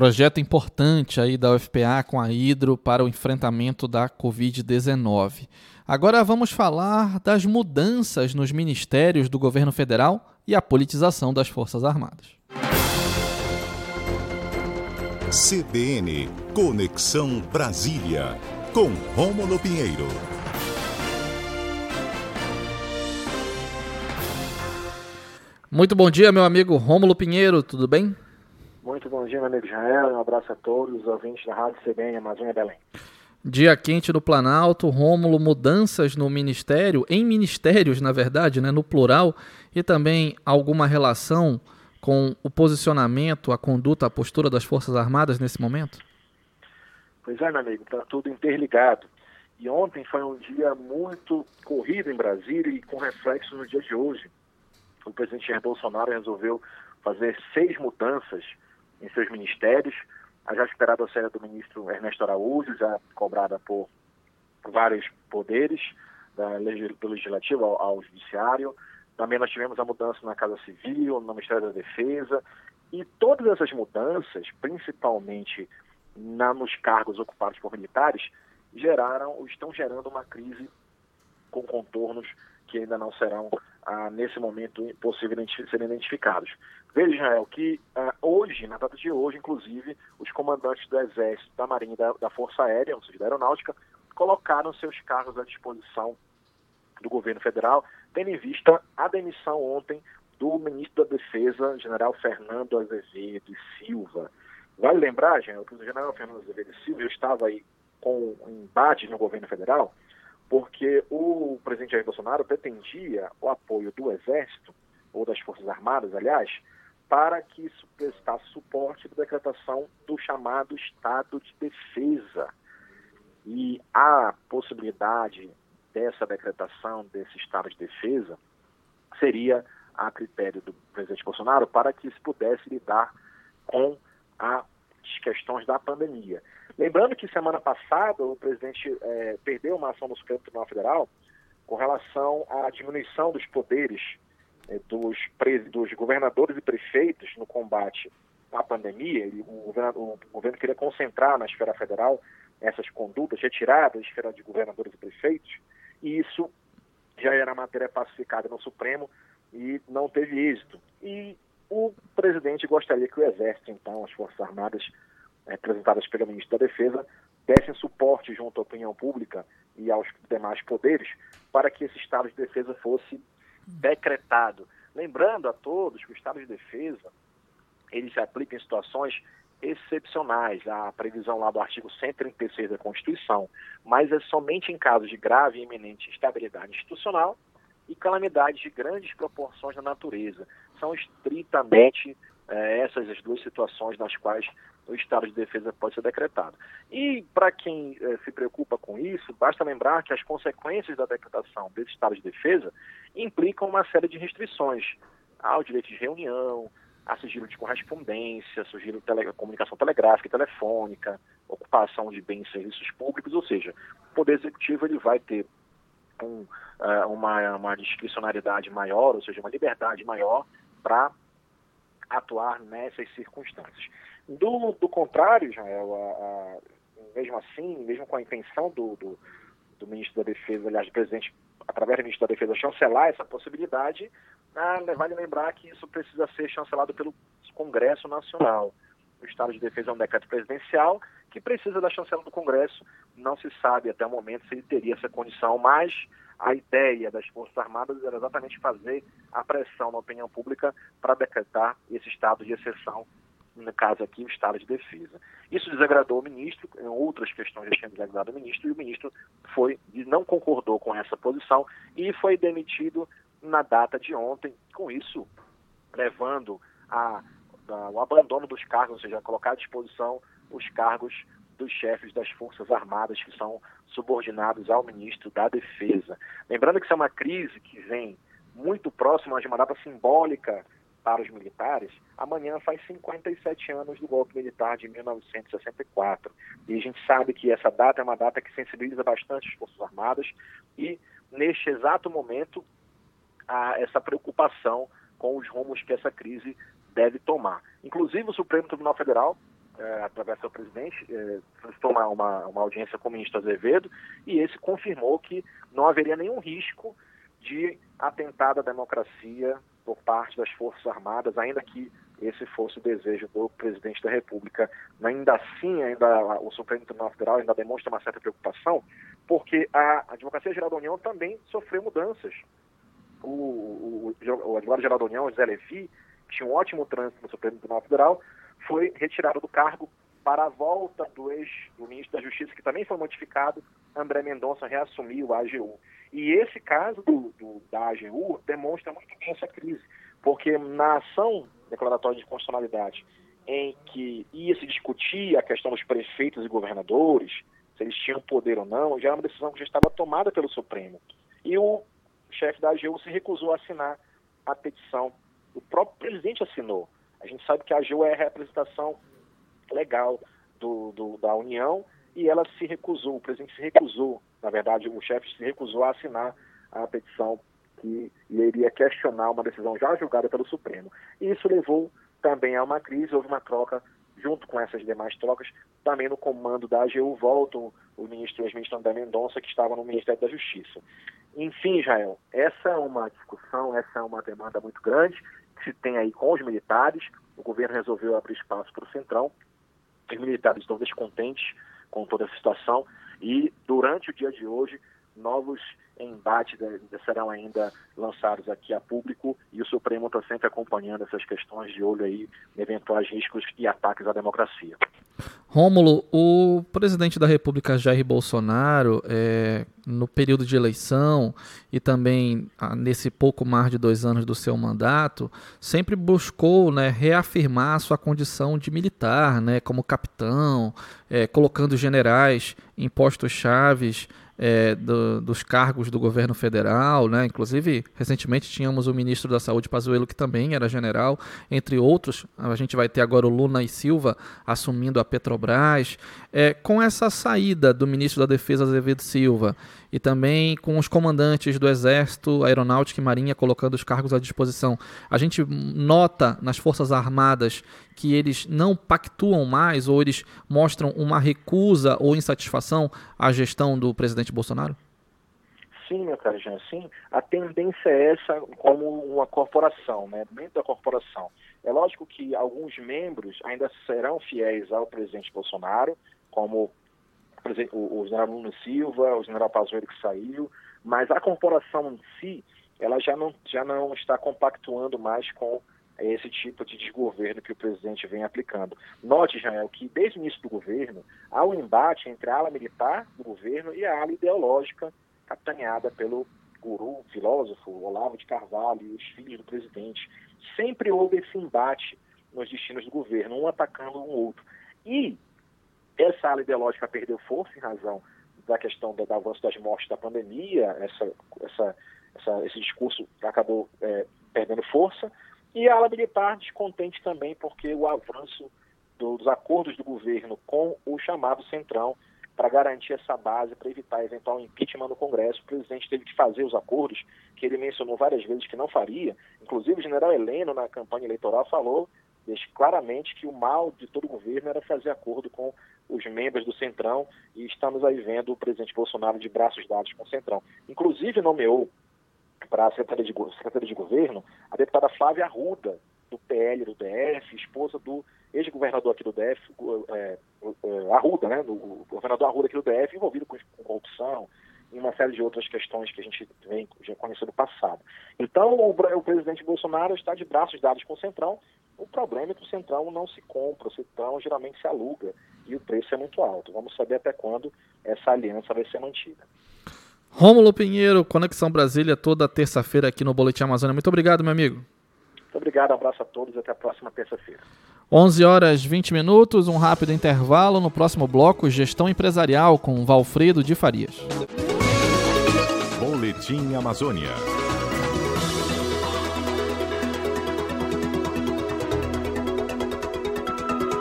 Projeto importante aí da UFPA com a Hidro para o enfrentamento da Covid-19. Agora vamos falar das mudanças nos ministérios do governo federal e a politização das Forças Armadas. CBN Conexão Brasília com Rômulo Pinheiro. Muito bom dia, meu amigo Rômulo Pinheiro, tudo bem? Muito bom dia, meu amigo Israel. Um abraço a todos os ouvintes da Rádio CBN Amazônia Belém. Dia quente no Planalto, Rômulo, mudanças no ministério, em ministérios, na verdade, né, no plural, e também alguma relação com o posicionamento, a conduta, a postura das Forças Armadas nesse momento? Pois é, meu amigo, está tudo interligado. E ontem foi um dia muito corrido em Brasília e com reflexo no dia de hoje. O presidente Jair Bolsonaro resolveu fazer seis mudanças em seus ministérios. A já esperada saída do ministro Ernesto Araújo, já cobrada por vários poderes, da, do Legislativo ao, ao Judiciário. Também nós tivemos a mudança na Casa Civil, no Ministério da Defesa. E todas essas mudanças, principalmente na, nos cargos ocupados por militares, geraram, estão gerando uma crise com contornos que ainda não serão, ah, nesse momento, possível serem identificados. Veja, Israel, que ah, hoje, na data de hoje, inclusive, os comandantes do Exército, da Marinha e da, da Força Aérea, ou seja, da Aeronáutica, colocaram seus cargos à disposição do governo federal, tendo em vista a demissão ontem do ministro da Defesa, general Fernando Azevedo Silva. Vale lembrar, gente, que o general Fernando Azevedo Silva estava aí com um embate no governo federal, porque o presidente Jair Bolsonaro pretendia o apoio do Exército, ou das Forças Armadas, aliás, para que isso prestasse suporte à decretação do chamado Estado de Defesa. E a possibilidade dessa decretação desse Estado de Defesa seria a critério do presidente Bolsonaro para que se pudesse lidar com as questões da pandemia. Lembrando que semana passada o presidente é, perdeu uma ação no Supremo Tribunal Federal com relação à diminuição dos poderes dos, dos governadores e prefeitos no combate à pandemia. Ele, o, governo, o governo queria concentrar na esfera federal essas condutas, retiradas da esfera de governadores e prefeitos, e isso já era matéria pacificada no Supremo e não teve êxito. E o presidente gostaria que o Exército, então, as Forças Armadas, representadas pelo ministro da Defesa, dessem suporte junto à opinião pública e aos demais poderes para que esse estado de defesa fosse decretado. Lembrando a todos que o estado de defesa ele se aplica em situações excepcionais, a previsão lá do artigo 136 da Constituição, mas é somente em casos de grave e iminente instabilidade institucional e calamidades de grandes proporções na natureza. São estritamente é, essas as duas situações nas quais o estado de defesa pode ser decretado. E para quem é, se preocupa com isso, basta lembrar que as consequências da decretação desse estado de defesa implicam uma série de restrições ao direito de reunião, a sigilo de correspondência, sigilo de tele, comunicação telegráfica e telefônica, ocupação de bens e serviços públicos, ou seja, o Poder Executivo ele vai ter um, uh, uma, uma discricionariedade maior, ou seja, uma liberdade maior para atuar nessas circunstâncias. Do, do contrário, Jael, a, a, mesmo assim, mesmo com a intenção do, do, do ministro da Defesa, aliás, do presidente, através do ministro da Defesa, chancelar essa possibilidade, ah, vale lembrar que isso precisa ser chancelado pelo Congresso Nacional. O estado de defesa é um decreto presidencial que precisa da chancela do Congresso. Não se sabe até o momento se ele teria essa condição, mas a ideia das Forças Armadas era exatamente fazer a pressão na opinião pública para decretar esse estado de exceção, no caso aqui, o estado de defesa. Isso desagradou o ministro, em outras questões já tinha desagradado o ministro, e o ministro foi não concordou com essa posição e foi demitido na data de ontem, com isso levando a, a, o abandono dos cargos, ou seja, colocar à disposição os cargos dos chefes das Forças Armadas que são subordinados ao ministro da Defesa. Lembrando que isso é uma crise que vem muito próxima de uma data simbólica para os militares, amanhã faz 57 anos do golpe militar de 1964. E a gente sabe que essa data é uma data que sensibiliza bastante as Forças Armadas e, neste exato momento, há essa preocupação com os rumos que essa crise deve tomar. Inclusive, o Supremo Tribunal Federal é, através do seu presidente, é, solicitou uma, uma, uma audiência com o ministro Azevedo e esse confirmou que não haveria nenhum risco de atentado à democracia por parte das Forças Armadas, ainda que esse fosse o desejo do presidente da República. Ainda assim, ainda o Supremo Tribunal Federal ainda demonstra uma certa preocupação, porque a Advocacia Geral da União também sofreu mudanças. O, o, o advogado-geral da União, José Levi, tinha um ótimo trânsito no Supremo Tribunal Federal, foi retirado do cargo para a volta do ex-ministro da Justiça, que também foi modificado, André Mendonça reassumiu a AGU. E esse caso do, do, da AGU demonstra muito bem essa crise, porque na ação declaratória de constitucionalidade, em que ia se discutir a questão dos prefeitos e governadores, se eles tinham poder ou não, já era uma decisão que já estava tomada pelo Supremo. E o chefe da AGU se recusou a assinar a petição. O próprio presidente assinou. A gente sabe que a AGU é a representação legal do, do, da União e ela se recusou, o presidente se recusou, na verdade, o chefe se recusou a assinar a petição que iria questionar uma decisão já julgada pelo Supremo. E isso levou também a uma crise, houve uma troca junto com essas demais trocas, também no comando da AGU volta o, ministro, ex-ministro André Mendonça, que estava no Ministério da Justiça. Enfim, Israel, essa é uma discussão, essa é uma demanda muito grande que se tem aí com os militares. O governo resolveu abrir espaço para o Centrão. Os militares estão descontentes com toda a situação e durante o dia de hoje novos embates serão ainda lançados aqui a público e o Supremo está sempre acompanhando essas questões de olho aí eventuais riscos e ataques à democracia. Rômulo, o presidente da República Jair Bolsonaro, é, no período de eleição e também ah, nesse pouco mais de dois anos do seu mandato, sempre buscou né, reafirmar sua condição de militar, né, como capitão, é, colocando generais em postos chaves é, do, dos cargos do governo federal, né? Inclusive, recentemente tínhamos o ministro da Saúde, Pazuello, que também era general, entre outros. A gente vai ter agora o Luna e Silva assumindo a Petrobras. É, com essa saída do ministro da Defesa, Azevedo Silva, e também com os comandantes do Exército, Aeronáutica e Marinha colocando os cargos à disposição. A gente nota nas Forças Armadas que eles não pactuam mais ou eles mostram uma recusa ou insatisfação à gestão do presidente Bolsonaro? Sim, meu caro Jean, sim. A tendência é essa como uma corporação, né? dentro da corporação. É lógico que alguns membros ainda serão fiéis ao presidente Bolsonaro, como por exemplo, o, o general Nuno Silva, o general Pazuello que saiu, mas a corporação em si, ela já não, já não está compactuando mais com esse tipo de desgoverno que o presidente vem aplicando. Note, Jael, que desde o início do governo há um embate entre a ala militar do governo e a ala ideológica capitaneada pelo guru, filósofo Olavo de Carvalho e os filhos do presidente. Sempre houve esse embate nos destinos do governo, um atacando um outro. E essa ala ideológica perdeu força em razão da questão do, avanço das mortes da pandemia, essa, essa, essa, esse discurso acabou é, perdendo força, e a ala militar descontente também porque o avanço do, dos acordos do governo com o chamado Centrão para garantir essa base, para evitar eventual impeachment no Congresso. O presidente teve que fazer os acordos, que ele mencionou várias vezes que não faria. Inclusive, o general Heleno, na campanha eleitoral, falou claramente que o mal de todo o governo era fazer acordo com os membros do Centrão e estamos aí vendo o presidente Bolsonaro de braços dados com o Centrão. Inclusive nomeou para a Secretaria de, Secretaria de Governo a deputada Flávia Arruda, do PL do DF, esposa do ex-governador aqui do DF, é, é, Arruda, né, do governador Arruda aqui do DF, envolvido com corrupção, e uma série de outras questões que a gente vem já conheceu no passado. Então, o, o, presidente Bolsonaro está de braços dados com o Centrão. O problema é que o Centrão não se compra, o Centrão geralmente se aluga e o preço é muito alto. Vamos saber até quando essa aliança vai ser mantida. Rômulo Pinheiro, Conexão Brasília, toda terça-feira aqui no Boletim Amazônia. Muito obrigado, meu amigo. Muito obrigado, um abraço a todos e até a próxima terça-feira. 11 horas 20 minutos, um rápido intervalo. No próximo bloco, Gestão Empresarial com Valfredo de Farias. Boletim Amazônia.